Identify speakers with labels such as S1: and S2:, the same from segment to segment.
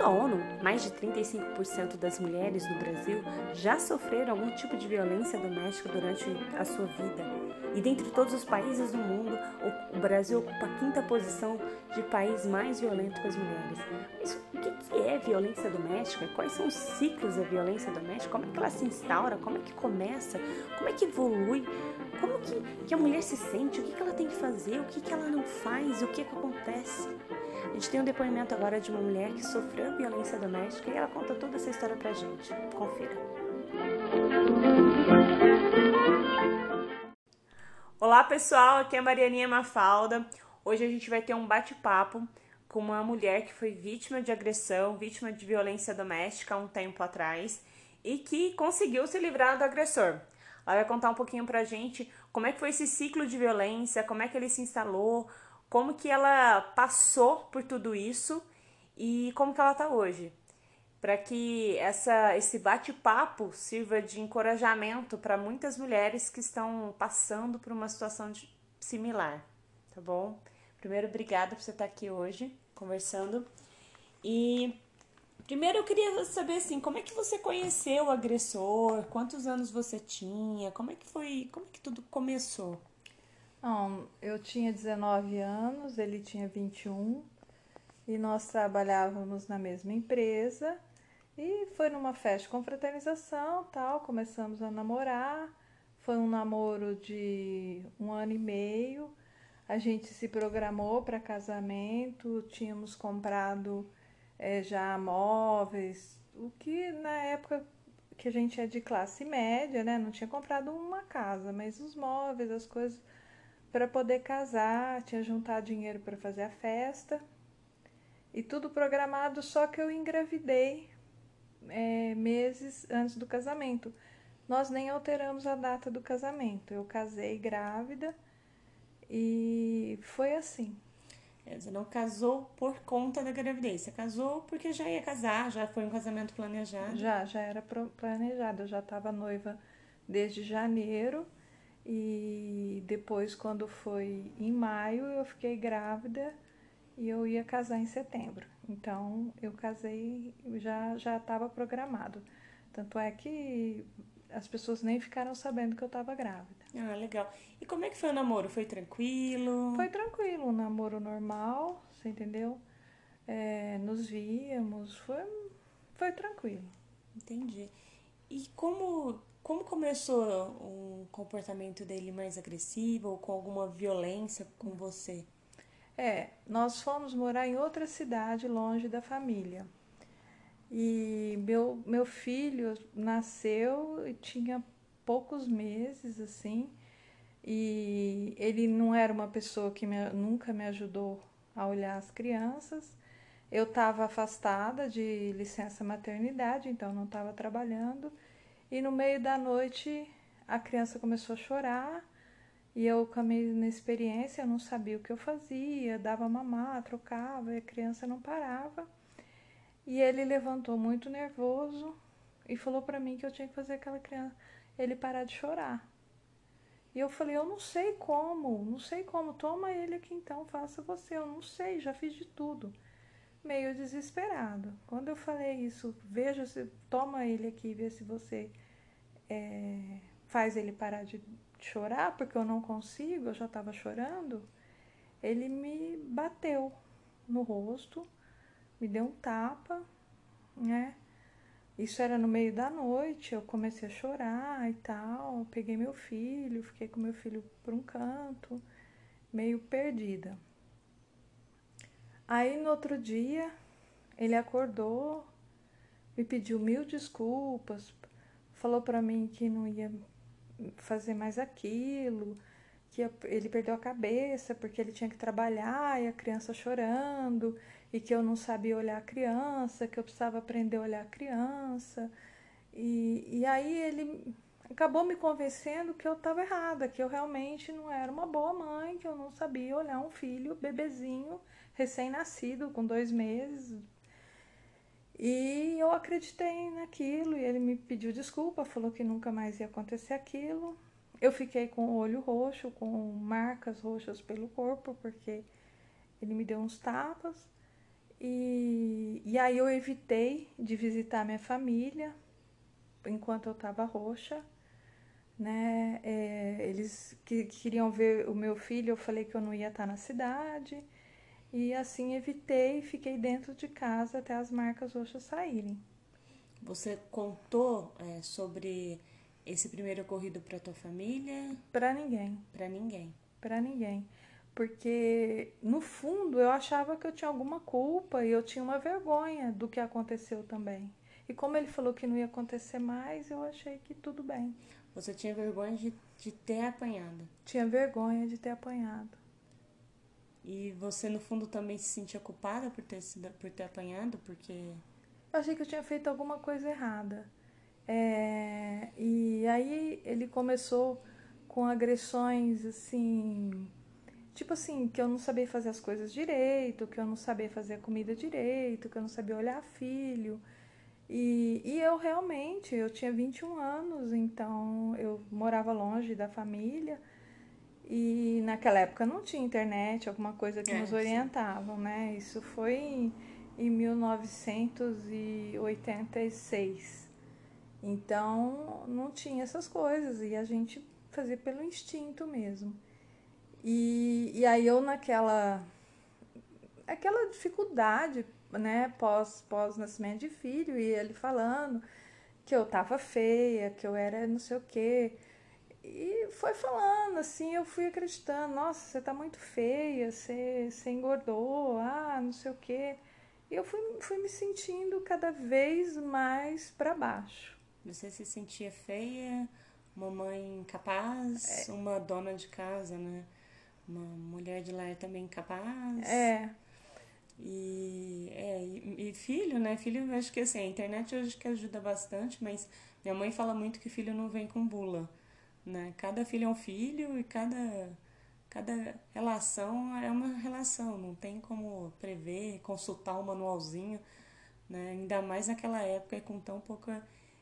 S1: Segundo a ONU, mais de 35% das mulheres no Brasil já sofreram algum tipo de violência doméstica durante a sua vida. E dentre todos os países do mundo, o Brasil ocupa a quinta posição de país mais violento com as mulheres. Mas o que é violência doméstica? Quais são os ciclos da violência doméstica? Como é que ela se instaura? Como é que começa? Como é que evolui? Como que, que a mulher se sente? O que, que ela tem que fazer? O que, que ela não faz? O que, que acontece? A gente tem um depoimento agora de uma mulher que sofreu violência doméstica e ela conta toda essa história pra gente. Confira. Olá pessoal, aqui é a Marianinha Mafalda. Hoje a gente vai ter um bate-papo com uma mulher que foi vítima de agressão, vítima de violência doméstica há um tempo atrás e que conseguiu se livrar do agressor. Ela vai contar um pouquinho pra gente como é que foi esse ciclo de violência, como é que ele se instalou, como que ela passou por tudo isso e como que ela está hoje. Para que essa, esse bate-papo sirva de encorajamento para muitas mulheres que estão passando por uma situação de, similar, tá bom? Primeiro, obrigada por você estar aqui hoje conversando. E primeiro eu queria saber assim, como é que você conheceu o agressor? Quantos anos você tinha? Como é que foi? Como é que tudo começou?
S2: Eu tinha 19 anos, ele tinha 21 e nós trabalhávamos na mesma empresa e foi numa festa de confraternização, tal, começamos a namorar. Foi um namoro de um ano e meio. A gente se programou para casamento, tínhamos comprado é, já móveis, o que na época que a gente é de classe média, né? Não tinha comprado uma casa, mas os móveis, as coisas para poder casar, tinha juntado dinheiro para fazer a festa e tudo programado, só que eu engravidei é, meses antes do casamento. Nós nem alteramos a data do casamento. Eu casei grávida e foi assim.
S1: Você não casou por conta da gravidez, você casou porque já ia casar, já foi um casamento planejado?
S2: Já, já era planejado. Eu já estava noiva desde janeiro e depois, quando foi em maio, eu fiquei grávida e eu ia casar em setembro. Então, eu casei, já já estava programado. Tanto é que as pessoas nem ficaram sabendo que eu estava grávida.
S1: Ah, legal. E como é que foi o namoro? Foi tranquilo?
S2: Foi tranquilo, um namoro normal, você entendeu? É, nos víamos, foi, foi tranquilo.
S1: Entendi. E como como começou o comportamento dele mais agressivo ou com alguma violência com você?
S2: É, nós fomos morar em outra cidade longe da família. E meu, meu filho nasceu e tinha poucos meses, assim, e ele não era uma pessoa que me, nunca me ajudou a olhar as crianças. Eu estava afastada de licença maternidade, então não estava trabalhando. E no meio da noite a criança começou a chorar. E eu, com a minha experiência, eu não sabia o que eu fazia, dava mamar, trocava e a criança não parava. E ele levantou muito nervoso e falou para mim que eu tinha que fazer aquela criança ele parar de chorar. E eu falei, eu não sei como, não sei como, toma ele aqui então, faça você, eu não sei, já fiz de tudo meio desesperado. Quando eu falei isso, veja se toma ele aqui, vê se você é, faz ele parar de chorar, porque eu não consigo, eu já estava chorando. Ele me bateu no rosto, me deu um tapa, né? Isso era no meio da noite, eu comecei a chorar e tal. Peguei meu filho, fiquei com meu filho por um canto, meio perdida. Aí no outro dia, ele acordou, me pediu mil desculpas, falou para mim que não ia fazer mais aquilo, que ele perdeu a cabeça porque ele tinha que trabalhar e a criança chorando, e que eu não sabia olhar a criança, que eu precisava aprender a olhar a criança. E, e aí ele acabou me convencendo que eu estava errada, que eu realmente não era uma boa mãe, que eu não sabia olhar um filho bebezinho recém-nascido, com dois meses. E eu acreditei naquilo e ele me pediu desculpa, falou que nunca mais ia acontecer aquilo. Eu fiquei com o olho roxo, com marcas roxas pelo corpo, porque ele me deu uns tapas. E, e aí eu evitei de visitar minha família enquanto eu estava roxa, né? É, eles que, queriam ver o meu filho, eu falei que eu não ia estar na cidade. E assim evitei, fiquei dentro de casa até as marcas roxas saírem.
S1: Você contou é, sobre esse primeiro ocorrido para tua família?
S2: Para ninguém.
S1: Para ninguém.
S2: Para ninguém. Porque no fundo eu achava que eu tinha alguma culpa e eu tinha uma vergonha do que aconteceu também. E como ele falou que não ia acontecer mais, eu achei que tudo bem.
S1: Você tinha vergonha de, de ter apanhado?
S2: Tinha vergonha de ter apanhado.
S1: E você no fundo também se sentia culpada por ter sido, por ter apanhado, porque
S2: eu achei que eu tinha feito alguma coisa errada. É, e aí ele começou com agressões assim, tipo assim, que eu não sabia fazer as coisas direito, que eu não sabia fazer a comida direito, que eu não sabia olhar filho. E, e eu realmente, eu tinha 21 anos, então eu morava longe da família. E naquela época não tinha internet, alguma coisa que é, nos orientavam, sim. né? Isso foi em 1986. Então não tinha essas coisas e a gente fazia pelo instinto mesmo. E, e aí eu naquela aquela dificuldade, né, pós pós nascimento de filho e ele falando que eu tava feia, que eu era não sei o quê. E foi falando, assim, eu fui acreditando, nossa, você tá muito feia, você, você engordou, ah, não sei o quê. E eu fui, fui me sentindo cada vez mais para baixo.
S1: Você se sentia feia, uma mãe incapaz, é. uma dona de casa, né? Uma mulher de lar também incapaz.
S2: É.
S1: E, é, e, filho, né? Filho, eu acho que assim, a internet hoje que ajuda bastante, mas minha mãe fala muito que filho não vem com bula, né? Cada filho é um filho e cada cada relação é uma relação, não tem como prever, consultar um manualzinho, né? ainda mais naquela época com tão pouca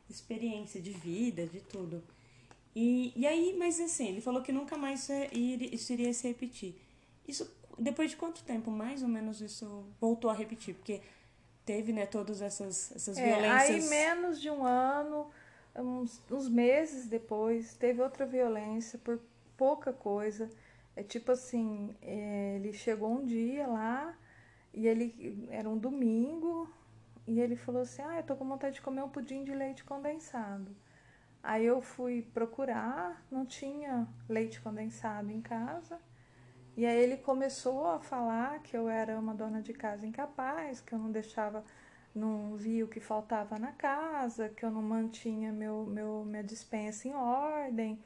S1: experiência de vida, de tudo. E, e aí, mas assim, ele falou que nunca mais isso iria se repetir. Isso, depois de quanto tempo, mais ou menos, isso voltou a repetir? Porque teve, né, todas essas, essas é, violências...
S2: Aí, menos de um ano, uns, uns meses depois, teve outra violência por pouca coisa é tipo assim, é, ele chegou um dia lá e ele era um domingo e ele falou assim: "Ah, eu tô com vontade de comer um pudim de leite condensado". Aí eu fui procurar, não tinha leite condensado em casa. E aí ele começou a falar que eu era uma dona de casa incapaz, que eu não deixava, não via o que faltava na casa, que eu não mantinha meu, meu minha dispensa em ordem,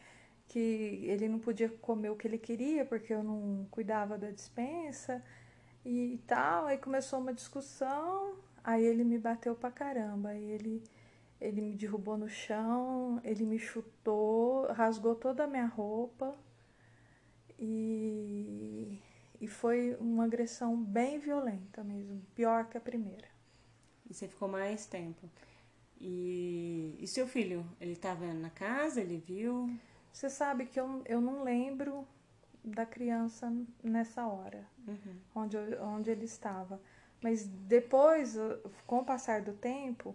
S2: que ele não podia comer o que ele queria porque eu não cuidava da dispensa e tal. Aí começou uma discussão, aí ele me bateu pra caramba, aí ele, ele me derrubou no chão, ele me chutou, rasgou toda a minha roupa e, e foi uma agressão bem violenta mesmo, pior que a primeira.
S1: E você ficou mais tempo. E, e seu filho, ele estava na casa, ele viu?
S2: Você sabe que eu, eu não lembro da criança nessa hora, uhum. onde, eu, onde ele estava. Mas depois, com o passar do tempo,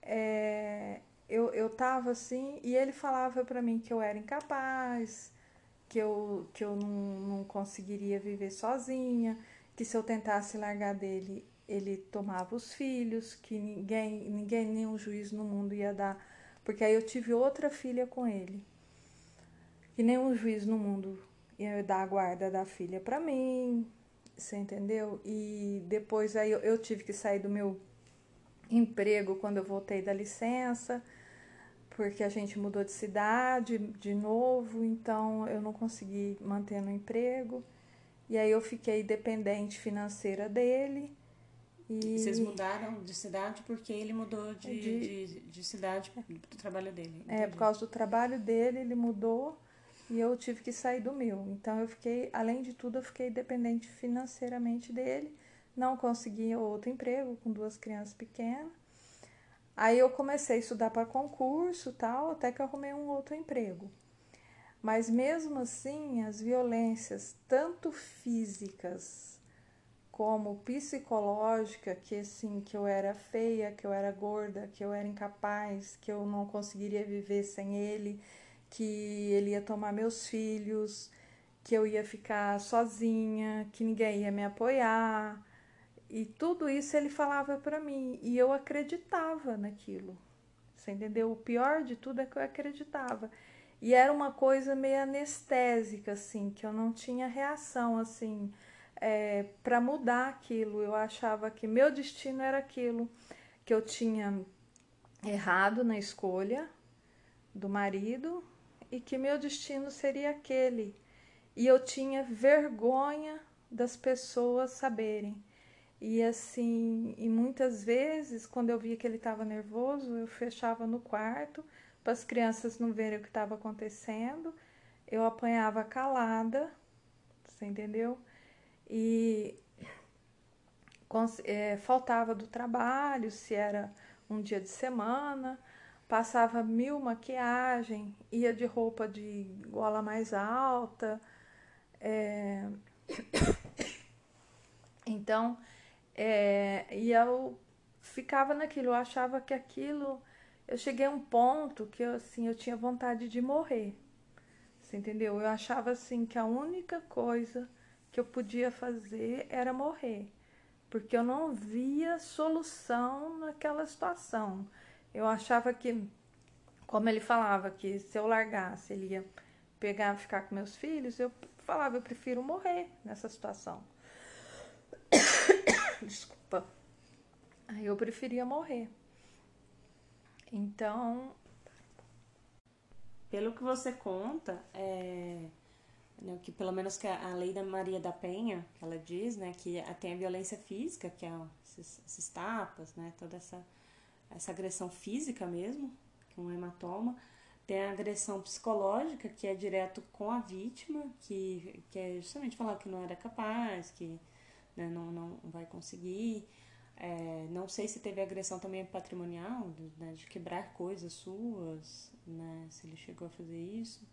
S2: é, eu, eu tava assim, e ele falava para mim que eu era incapaz, que eu, que eu não, não conseguiria viver sozinha, que se eu tentasse largar dele, ele tomava os filhos, que ninguém, ninguém, nenhum juiz no mundo ia dar. Porque aí eu tive outra filha com ele que nenhum juiz no mundo ia dar a guarda da filha para mim, você entendeu? E depois aí eu, eu tive que sair do meu emprego quando eu voltei da licença, porque a gente mudou de cidade de novo, então eu não consegui manter no emprego. E aí eu fiquei dependente financeira dele.
S1: E vocês mudaram de cidade porque ele mudou de, de, de, de cidade do trabalho dele.
S2: Entendi. É, por causa do trabalho dele, ele mudou e eu tive que sair do meu. Então eu fiquei, além de tudo, eu fiquei dependente financeiramente dele. Não consegui outro emprego com duas crianças pequenas. Aí eu comecei a estudar para concurso, tal, até que arrumei um outro emprego. Mas mesmo assim, as violências, tanto físicas como psicológica, que assim, que eu era feia, que eu era gorda, que eu era incapaz, que eu não conseguiria viver sem ele, que ele ia tomar meus filhos, que eu ia ficar sozinha, que ninguém ia me apoiar. E tudo isso ele falava para mim e eu acreditava naquilo. Você entendeu? O pior de tudo é que eu acreditava. E era uma coisa meio anestésica, assim, que eu não tinha reação, assim, é, para mudar aquilo. Eu achava que meu destino era aquilo, que eu tinha errado na escolha do marido e que meu destino seria aquele. E eu tinha vergonha das pessoas saberem. E assim, e muitas vezes, quando eu via que ele estava nervoso, eu fechava no quarto para as crianças não verem o que estava acontecendo. Eu apanhava calada, você entendeu? E é, faltava do trabalho, se era um dia de semana, passava mil maquiagem, ia de roupa de gola mais alta. É... Então, é, e eu ficava naquilo, eu achava que aquilo. Eu cheguei a um ponto que eu, assim, eu tinha vontade de morrer. Você entendeu? Eu achava assim que a única coisa que eu podia fazer era morrer, porque eu não via solução naquela situação. Eu achava que, como ele falava, que se eu largasse, ele ia pegar, ficar com meus filhos, eu falava, eu prefiro morrer nessa situação. Desculpa. Aí eu preferia morrer. Então.
S1: Pelo que você conta, é né, que pelo menos que a, lei da Maria da Penha, que ela diz, né, que tem a violência física, que é esses, esses tapas, né, toda essa, essa agressão física mesmo, que é um hematoma, tem a agressão psicológica, que é direto com a vítima, que, que é justamente falar que não era capaz, que né, não, não vai conseguir. É, não sei se teve agressão também patrimonial, né, de quebrar coisas suas, né, se ele chegou a fazer isso.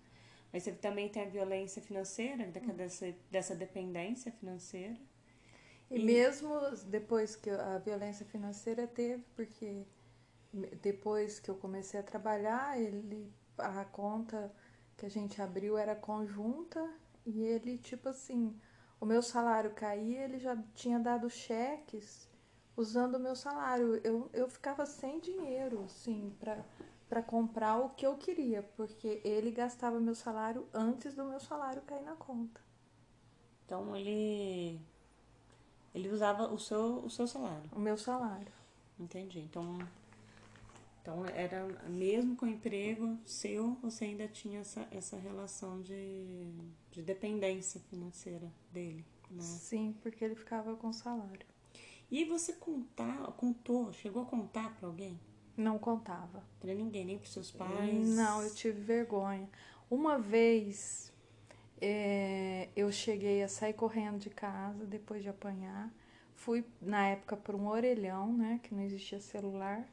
S1: Mas você também tem a violência financeira, dessa, dessa dependência financeira.
S2: E, e mesmo depois que a violência financeira teve, porque depois que eu comecei a trabalhar, ele a conta que a gente abriu era conjunta e ele tipo assim, o meu salário caía, ele já tinha dado cheques usando o meu salário. Eu, eu ficava sem dinheiro, assim, para para comprar o que eu queria, porque ele gastava meu salário antes do meu salário cair na conta.
S1: Então ele ele usava o seu o seu salário.
S2: O meu salário.
S1: Entendi. Então então era mesmo com o emprego seu, você ainda tinha essa, essa relação de, de dependência financeira dele, né?
S2: Sim, porque ele ficava com salário.
S1: E você contar, contou, chegou a contar para alguém?
S2: Não contava.
S1: Pra ninguém, nem pros seus pais?
S2: Não, eu tive vergonha. Uma vez é, eu cheguei a sair correndo de casa depois de apanhar. Fui, na época, para um orelhão, né? Que não existia celular.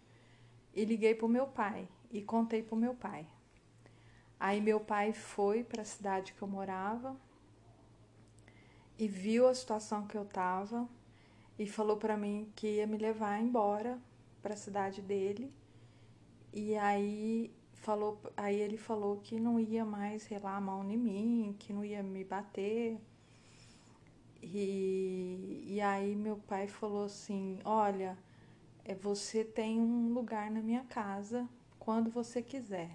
S2: E liguei pro meu pai. E contei pro meu pai. Aí meu pai foi para a cidade que eu morava e viu a situação que eu tava e falou para mim que ia me levar embora para a cidade dele. E aí falou, aí ele falou que não ia mais relar a mão em mim, que não ia me bater. E, e aí meu pai falou assim, olha, é, você tem um lugar na minha casa quando você quiser.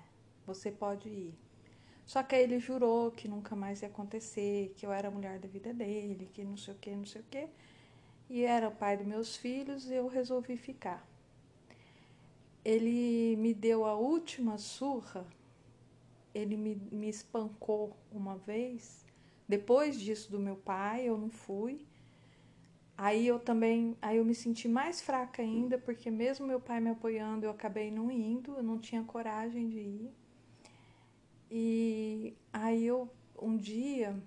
S2: Você pode ir. Só que aí ele jurou que nunca mais ia acontecer, que eu era a mulher da vida dele, que não sei o que, não sei o que. E era o pai dos meus filhos e eu resolvi ficar ele me deu a última surra, ele me, me espancou uma vez. Depois disso do meu pai, eu não fui. Aí eu também, aí eu me senti mais fraca ainda, porque mesmo meu pai me apoiando, eu acabei não indo, eu não tinha coragem de ir. E aí eu um dia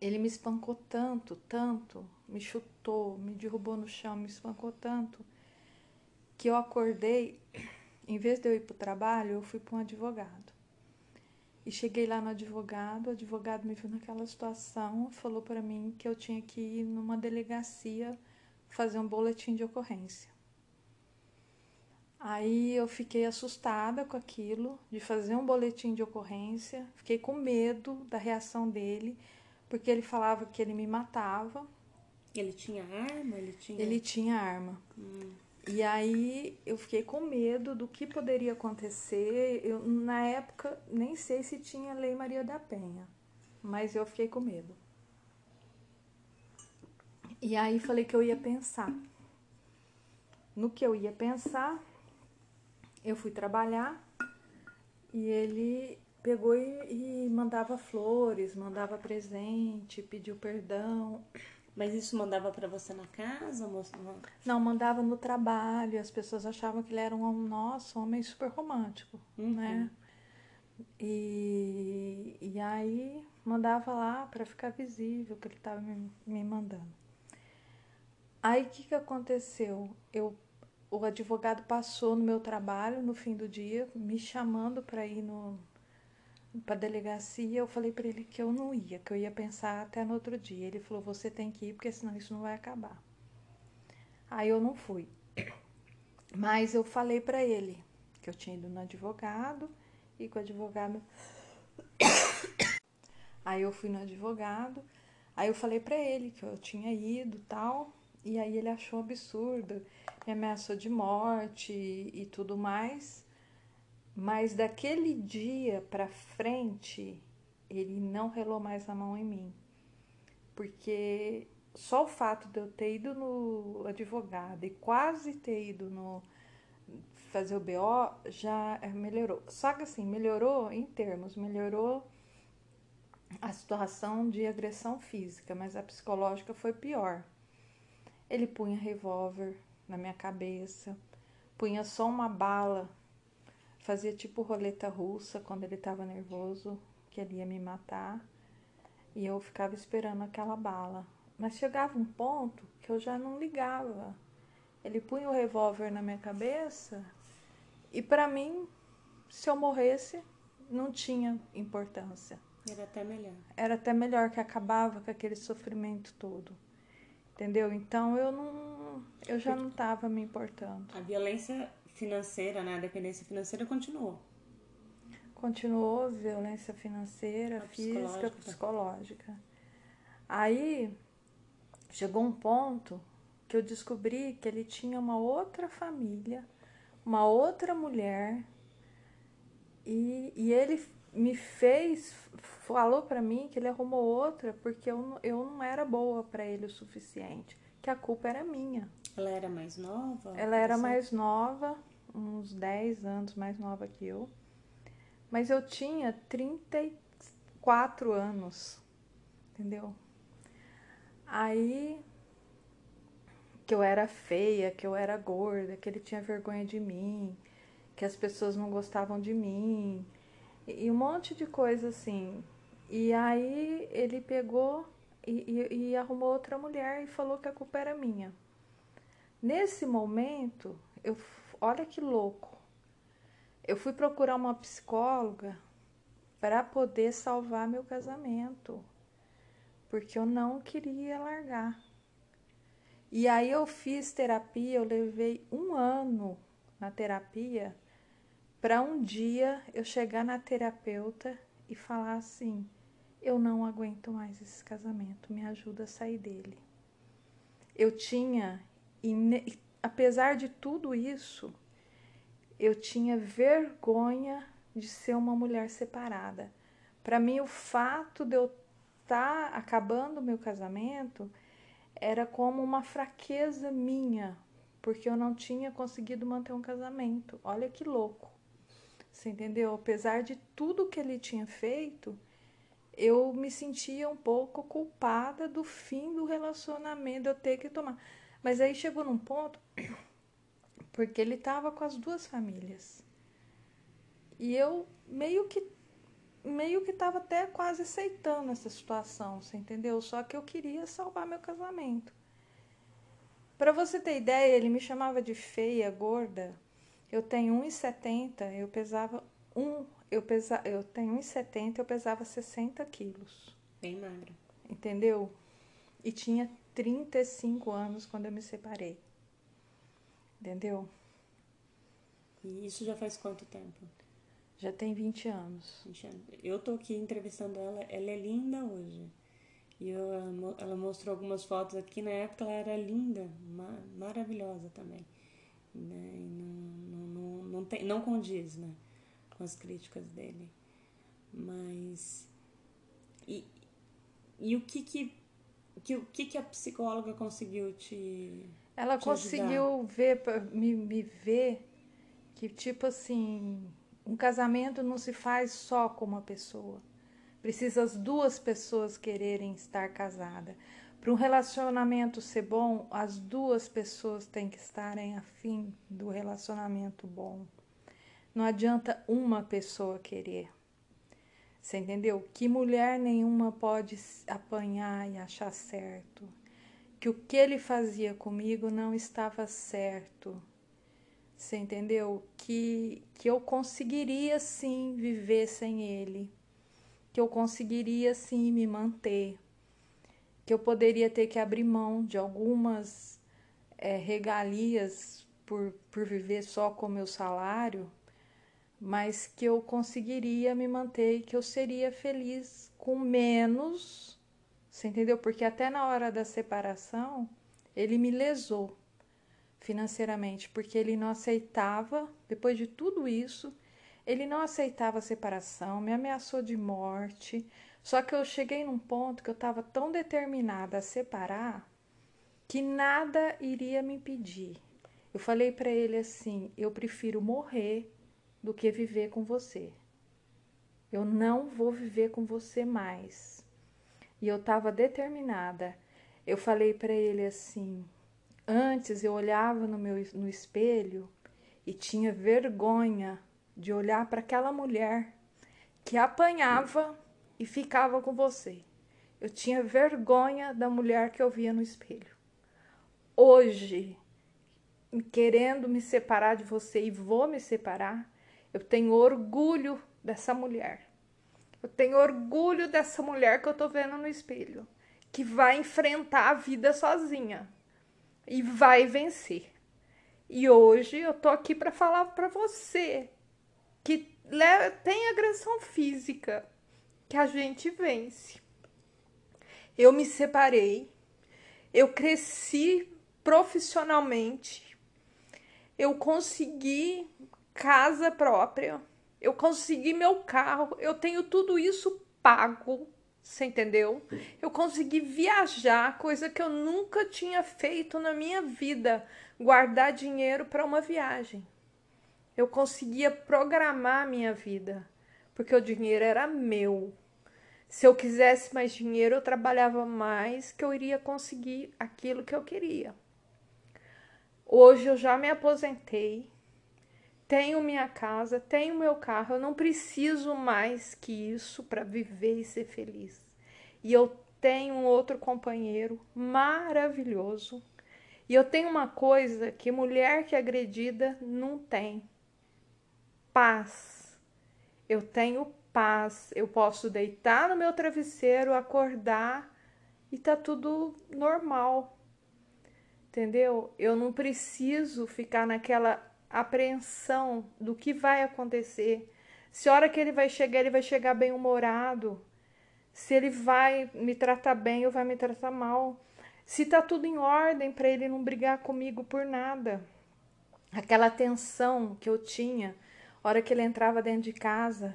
S2: ele me espancou tanto, tanto, me chutou, me derrubou no chão, me espancou tanto que eu acordei, em vez de eu ir para o trabalho, eu fui para um advogado. E cheguei lá no advogado, o advogado me viu naquela situação, falou para mim que eu tinha que ir numa delegacia fazer um boletim de ocorrência. Aí eu fiquei assustada com aquilo, de fazer um boletim de ocorrência, fiquei com medo da reação dele, porque ele falava que ele me matava.
S1: Ele tinha arma? Ele tinha,
S2: ele tinha arma. Hum. E aí eu fiquei com medo do que poderia acontecer. Eu, na época, nem sei se tinha Lei Maria da Penha, mas eu fiquei com medo. E aí falei que eu ia pensar. No que eu ia pensar, eu fui trabalhar e ele pegou e, e mandava flores, mandava presente, pediu perdão.
S1: Mas isso mandava para você na casa?
S2: Não, mandava no trabalho. As pessoas achavam que ele era um nosso homem super romântico, uhum. né? E, e aí mandava lá para ficar visível que ele estava me, me mandando. Aí o que, que aconteceu? Eu, o advogado passou no meu trabalho no fim do dia, me chamando para ir no, para delegacia, eu falei para ele que eu não ia, que eu ia pensar até no outro dia. Ele falou: "Você tem que ir, porque senão isso não vai acabar". Aí eu não fui. Mas eu falei para ele que eu tinha ido no advogado e que o advogado Aí eu fui no advogado, aí eu falei para ele que eu tinha ido, tal, e aí ele achou absurdo, me ameaçou de morte e, e tudo mais. Mas daquele dia para frente, ele não relou mais a mão em mim. Porque só o fato de eu ter ido no advogado e quase ter ido no fazer o BO já melhorou. Só que assim, melhorou em termos, melhorou a situação de agressão física, mas a psicológica foi pior. Ele punha revólver na minha cabeça, punha só uma bala fazia tipo roleta russa quando ele estava nervoso, que ele ia me matar, e eu ficava esperando aquela bala. Mas chegava um ponto que eu já não ligava. Ele punha o revólver na minha cabeça e para mim, se eu morresse, não tinha importância.
S1: Era até melhor.
S2: Era até melhor que acabava com aquele sofrimento todo. Entendeu? Então eu não eu já não estava me importando.
S1: A violência financeira, né? A dependência financeira continuou.
S2: Continuou violência financeira, a física, psicológica. psicológica. Aí chegou um ponto que eu descobri que ele tinha uma outra família, uma outra mulher, e, e ele me fez, falou para mim que ele arrumou outra porque eu, eu não era boa para ele o suficiente, que a culpa era minha.
S1: Ela era mais nova?
S2: Ela era mais nova, uns 10 anos mais nova que eu. Mas eu tinha 34 anos, entendeu? Aí que eu era feia, que eu era gorda, que ele tinha vergonha de mim, que as pessoas não gostavam de mim, e um monte de coisa assim. E aí ele pegou e, e, e arrumou outra mulher e falou que a culpa era minha. Nesse momento, eu, olha que louco. Eu fui procurar uma psicóloga para poder salvar meu casamento, porque eu não queria largar. E aí eu fiz terapia, eu levei um ano na terapia para um dia eu chegar na terapeuta e falar assim: eu não aguento mais esse casamento, me ajuda a sair dele. Eu tinha, apesar de tudo isso, eu tinha vergonha de ser uma mulher separada. Para mim, o fato de eu estar tá acabando o meu casamento era como uma fraqueza minha, porque eu não tinha conseguido manter um casamento. Olha que louco. Você entendeu? Apesar de tudo que ele tinha feito, eu me sentia um pouco culpada do fim do relacionamento, eu ter que tomar. Mas aí chegou num ponto, porque ele estava com as duas famílias. E eu meio que meio que estava até quase aceitando essa situação, você entendeu? Só que eu queria salvar meu casamento. Para você ter ideia, ele me chamava de feia, gorda, eu tenho 1,70, eu pesava um, eu, pesa, eu tenho 1,70, eu pesava 60 quilos.
S1: Bem magra.
S2: Entendeu? E tinha 35 anos quando eu me separei. Entendeu?
S1: E isso já faz quanto tempo?
S2: Já tem 20 anos.
S1: Eu tô aqui entrevistando ela, ela é linda hoje. E eu, ela mostrou algumas fotos aqui, na época ela era linda, ma maravilhosa também. Né? E não, não, não, não, tem, não condiz né? Com as críticas dele. Mas. E, e o que que, que, o que que a psicóloga conseguiu te.
S2: Ela
S1: te
S2: conseguiu ver, me, me ver que, tipo assim, um casamento não se faz só com uma pessoa. Precisa as duas pessoas quererem estar casadas. Para um relacionamento ser bom, as duas pessoas têm que estarem afim do relacionamento bom. Não adianta uma pessoa querer. Você entendeu? Que mulher nenhuma pode apanhar e achar certo. Que o que ele fazia comigo não estava certo. Você entendeu? Que, que eu conseguiria sim viver sem ele que eu conseguiria sim me manter, que eu poderia ter que abrir mão de algumas é, regalias por, por viver só com meu salário, mas que eu conseguiria me manter e que eu seria feliz com menos, você entendeu? Porque até na hora da separação ele me lesou financeiramente, porque ele não aceitava, depois de tudo isso, ele não aceitava a separação, me ameaçou de morte. Só que eu cheguei num ponto que eu estava tão determinada a separar que nada iria me impedir. Eu falei para ele assim: eu prefiro morrer do que viver com você. Eu não vou viver com você mais. E eu estava determinada. Eu falei para ele assim: antes eu olhava no meu no espelho e tinha vergonha de olhar para aquela mulher que apanhava e ficava com você. Eu tinha vergonha da mulher que eu via no espelho. Hoje, querendo me separar de você e vou me separar, eu tenho orgulho dessa mulher. Eu tenho orgulho dessa mulher que eu tô vendo no espelho, que vai enfrentar a vida sozinha e vai vencer. E hoje eu tô aqui para falar para você que tem agressão física que a gente vence. Eu me separei, eu cresci profissionalmente, eu consegui casa própria, eu consegui meu carro, eu tenho tudo isso pago, você entendeu? Eu consegui viajar, coisa que eu nunca tinha feito na minha vida, guardar dinheiro para uma viagem eu conseguia programar a minha vida, porque o dinheiro era meu. Se eu quisesse mais dinheiro, eu trabalhava mais, que eu iria conseguir aquilo que eu queria. Hoje eu já me aposentei, tenho minha casa, tenho meu carro, eu não preciso mais que isso para viver e ser feliz. E eu tenho um outro companheiro maravilhoso. E eu tenho uma coisa que mulher que é agredida não tem, paz. Eu tenho paz. Eu posso deitar no meu travesseiro, acordar e tá tudo normal. Entendeu? Eu não preciso ficar naquela apreensão do que vai acontecer. Se a hora que ele vai chegar, ele vai chegar bem humorado. Se ele vai me tratar bem ou vai me tratar mal. Se tá tudo em ordem para ele não brigar comigo por nada. Aquela tensão que eu tinha hora que ele entrava dentro de casa,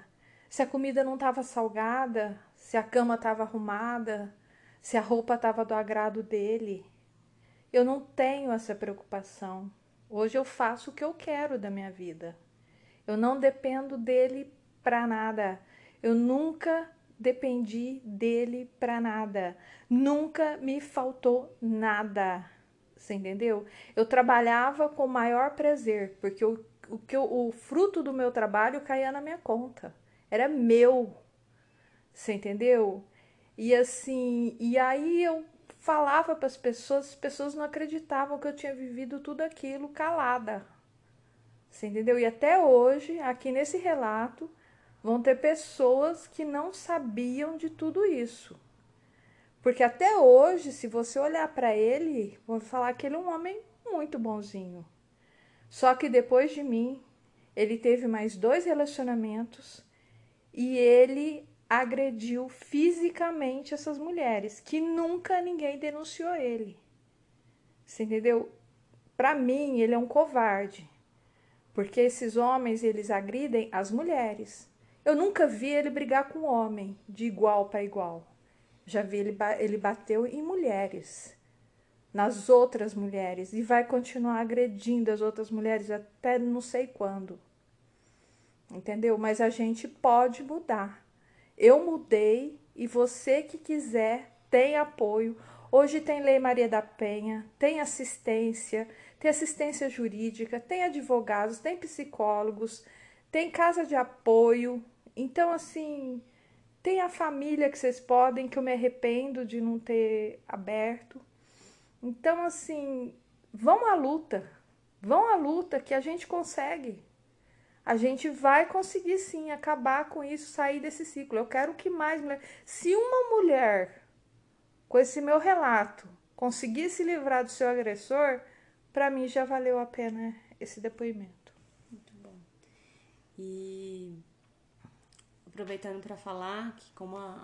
S2: se a comida não estava salgada, se a cama estava arrumada, se a roupa estava do agrado dele. Eu não tenho essa preocupação. Hoje eu faço o que eu quero da minha vida. Eu não dependo dele para nada. Eu nunca dependi dele para nada. Nunca me faltou nada. Você entendeu? Eu trabalhava com o maior prazer, porque eu o que eu, o fruto do meu trabalho caía na minha conta. Era meu. Você entendeu? E assim, e aí eu falava para as pessoas, as pessoas não acreditavam que eu tinha vivido tudo aquilo calada. Você entendeu? E até hoje, aqui nesse relato, vão ter pessoas que não sabiam de tudo isso. Porque até hoje, se você olhar para ele, vou falar que ele é um homem muito bonzinho. Só que depois de mim, ele teve mais dois relacionamentos e ele agrediu fisicamente essas mulheres, que nunca ninguém denunciou ele. Você entendeu? Para mim, ele é um covarde. Porque esses homens, eles agridem as mulheres. Eu nunca vi ele brigar com homem de igual para igual. Já vi ele, ele bateu em mulheres, nas outras mulheres, e vai continuar agredindo as outras mulheres até não sei quando. Entendeu? Mas a gente pode mudar. Eu mudei e você que quiser tem apoio. Hoje tem Lei Maria da Penha, tem assistência, tem assistência jurídica, tem advogados, tem psicólogos, tem casa de apoio. Então, assim, tem a família que vocês podem, que eu me arrependo de não ter aberto. Então, assim, vão à luta, vão à luta que a gente consegue a gente vai conseguir sim acabar com isso, sair desse ciclo. Eu quero que mais mulheres. Se uma mulher, com esse meu relato, conseguir se livrar do seu agressor, para mim já valeu a pena esse depoimento.
S1: Muito bom. E aproveitando para falar que, como a,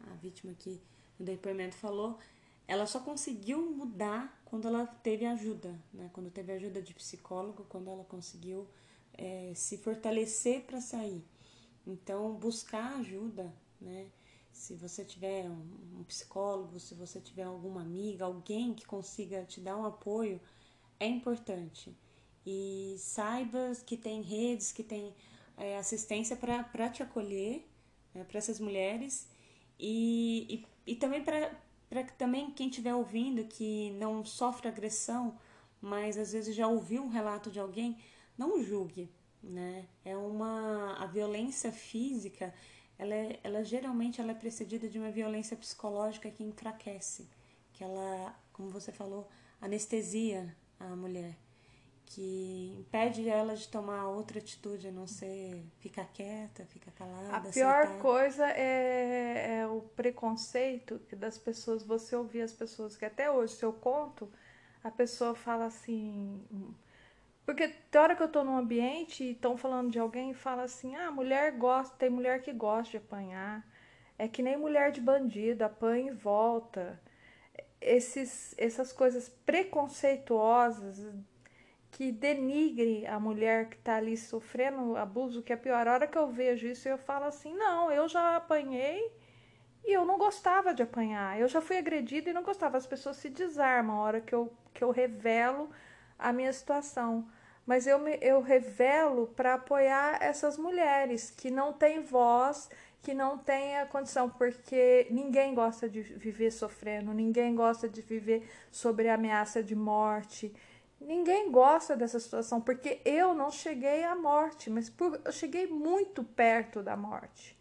S1: a, a vítima aqui no depoimento falou, ela só conseguiu mudar quando ela teve ajuda, né? Quando teve ajuda de psicólogo, quando ela conseguiu é, se fortalecer para sair. Então, buscar ajuda, né? Se você tiver um, psicólogo, se você tiver alguma amiga, alguém que consiga te dar um apoio, é importante. E saiba que tem redes, que tem é, assistência para te acolher, né, para essas mulheres. E, e, e também para também quem estiver ouvindo que não sofre agressão, mas às vezes já ouviu um relato de alguém, não julgue, né? É uma a violência física, ela, é, ela geralmente ela é precedida de uma violência psicológica que enfraquece, que ela, como você falou, anestesia a mulher, que impede ela de tomar outra atitude, a não ser ficar quieta, ficar calada.
S2: A pior aceitar. coisa é, é, o preconceito das pessoas, você ouvir as pessoas que até hoje, se eu conto, a pessoa fala assim, porque tem hora que eu tô num ambiente e estão falando de alguém e fala assim: ah, mulher gosta, tem mulher que gosta de apanhar. É que nem mulher de bandido, apanha e volta. Esses, essas coisas preconceituosas que denigre a mulher que tá ali sofrendo abuso, que é pior. A hora que eu vejo isso, eu falo assim: não, eu já apanhei e eu não gostava de apanhar. Eu já fui agredida e não gostava. As pessoas se desarmam a hora que eu, que eu revelo a minha situação. Mas eu, me, eu revelo para apoiar essas mulheres que não têm voz, que não têm a condição, porque ninguém gosta de viver sofrendo, ninguém gosta de viver sobre ameaça de morte. Ninguém gosta dessa situação, porque eu não cheguei à morte, mas por, eu cheguei muito perto da morte.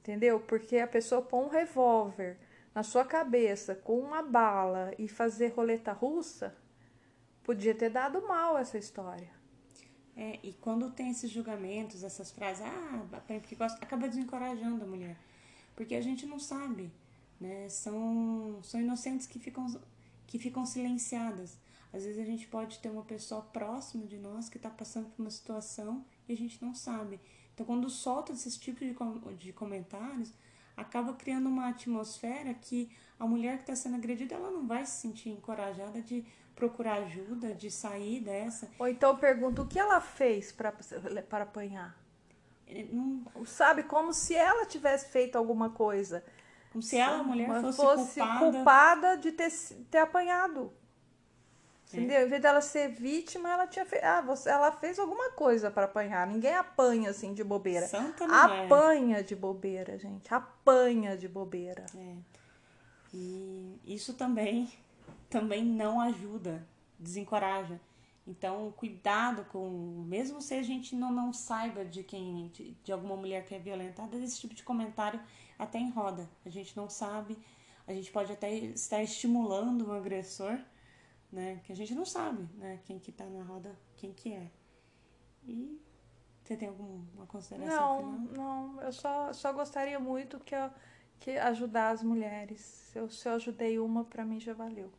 S2: Entendeu? Porque a pessoa põe um revólver na sua cabeça com uma bala e fazer roleta russa, Podia ter dado mal essa história.
S1: É, e quando tem esses julgamentos, essas frases, ah, porque gosta, acaba desencorajando a mulher. Porque a gente não sabe, né? São, são inocentes que ficam, que ficam silenciadas. Às vezes a gente pode ter uma pessoa próxima de nós que está passando por uma situação e a gente não sabe. Então, quando solta esses tipos de, de comentários, acaba criando uma atmosfera que a mulher que está sendo agredida ela não vai se sentir encorajada de procurar ajuda, de sair dessa.
S2: Ou então pergunta o que ela fez para apanhar. Não... Sabe, como se ela tivesse feito alguma coisa.
S1: Como se ela, a mulher, fosse,
S2: fosse
S1: culpada...
S2: culpada, de ter, ter apanhado. É. Entendeu? Em vez dela ser vítima, ela tinha fe... ah, você... ela fez alguma coisa para apanhar. Ninguém apanha assim de bobeira.
S1: Santa
S2: apanha é. de bobeira, gente. Apanha de bobeira.
S1: É. E isso também também não ajuda, desencoraja. Então, cuidado com, mesmo se a gente não, não saiba de quem, de, de alguma mulher que é violentada, esse tipo de comentário até em roda. A gente não sabe, a gente pode até estar estimulando um agressor, né? Que a gente não sabe, né? Quem que tá na roda, quem que é. E Você tem alguma consideração
S2: não, final? Não, eu só, só gostaria muito que, eu, que ajudar as mulheres. Se eu, se eu ajudei uma, para mim já valeu.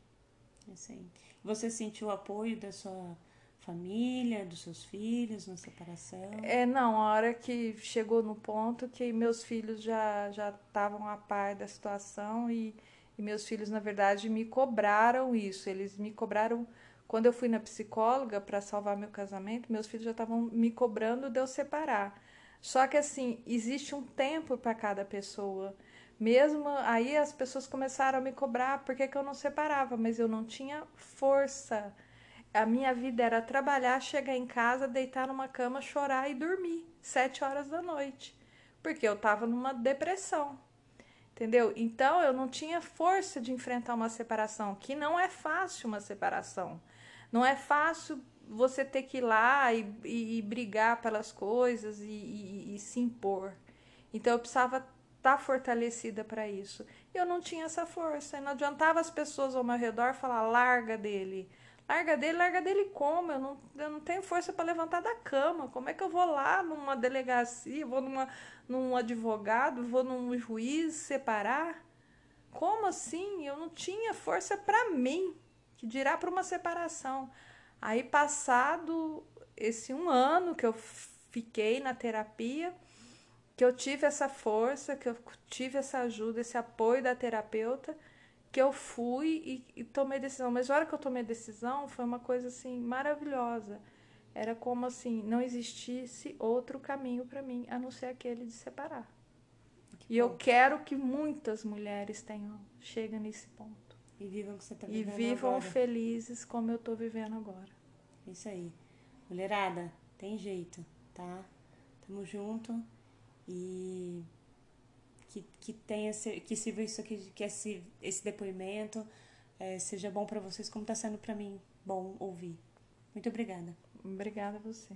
S1: Sim. Você sentiu o apoio da sua família, dos seus filhos na separação?
S2: É, não, a hora que chegou no ponto que meus filhos já já estavam a par da situação e, e meus filhos, na verdade, me cobraram isso. Eles me cobraram quando eu fui na psicóloga para salvar meu casamento, meus filhos já estavam me cobrando de eu separar. Só que assim, existe um tempo para cada pessoa. Mesmo aí as pessoas começaram a me cobrar porque que eu não separava, mas eu não tinha força. A minha vida era trabalhar, chegar em casa, deitar numa cama, chorar e dormir sete horas da noite, porque eu estava numa depressão, entendeu? Então eu não tinha força de enfrentar uma separação, que não é fácil uma separação. Não é fácil você ter que ir lá e, e, e brigar pelas coisas e, e, se impor. Então eu precisava estar tá fortalecida para isso. Eu não tinha essa força. Não adiantava as pessoas ao meu redor falar: larga dele. Larga dele, larga dele como? Eu não, eu não tenho força para levantar da cama. Como é que eu vou lá numa delegacia, vou numa, num advogado, vou num juiz separar? Como assim? Eu não tinha força para mim que dirá para uma separação. Aí, passado esse um ano que eu fiquei na terapia, que eu tive essa força, que eu tive essa ajuda, esse apoio da terapeuta, que eu fui e, e tomei decisão. Mas a hora que eu tomei decisão foi uma coisa assim maravilhosa. Era como assim, não existisse outro caminho para mim a não ser aquele de separar. Que e bom. eu quero que muitas mulheres tenham cheguem nesse ponto.
S1: E vivam o que você está
S2: vivendo E vivam agora. felizes como eu estou vivendo agora.
S1: Isso aí. Mulherada, tem jeito, tá? Tamo junto e que, que tenha que sirva isso aqui, que esse, esse depoimento é, seja bom para vocês como está sendo para mim bom ouvir. Muito obrigada.
S2: Obrigada a você.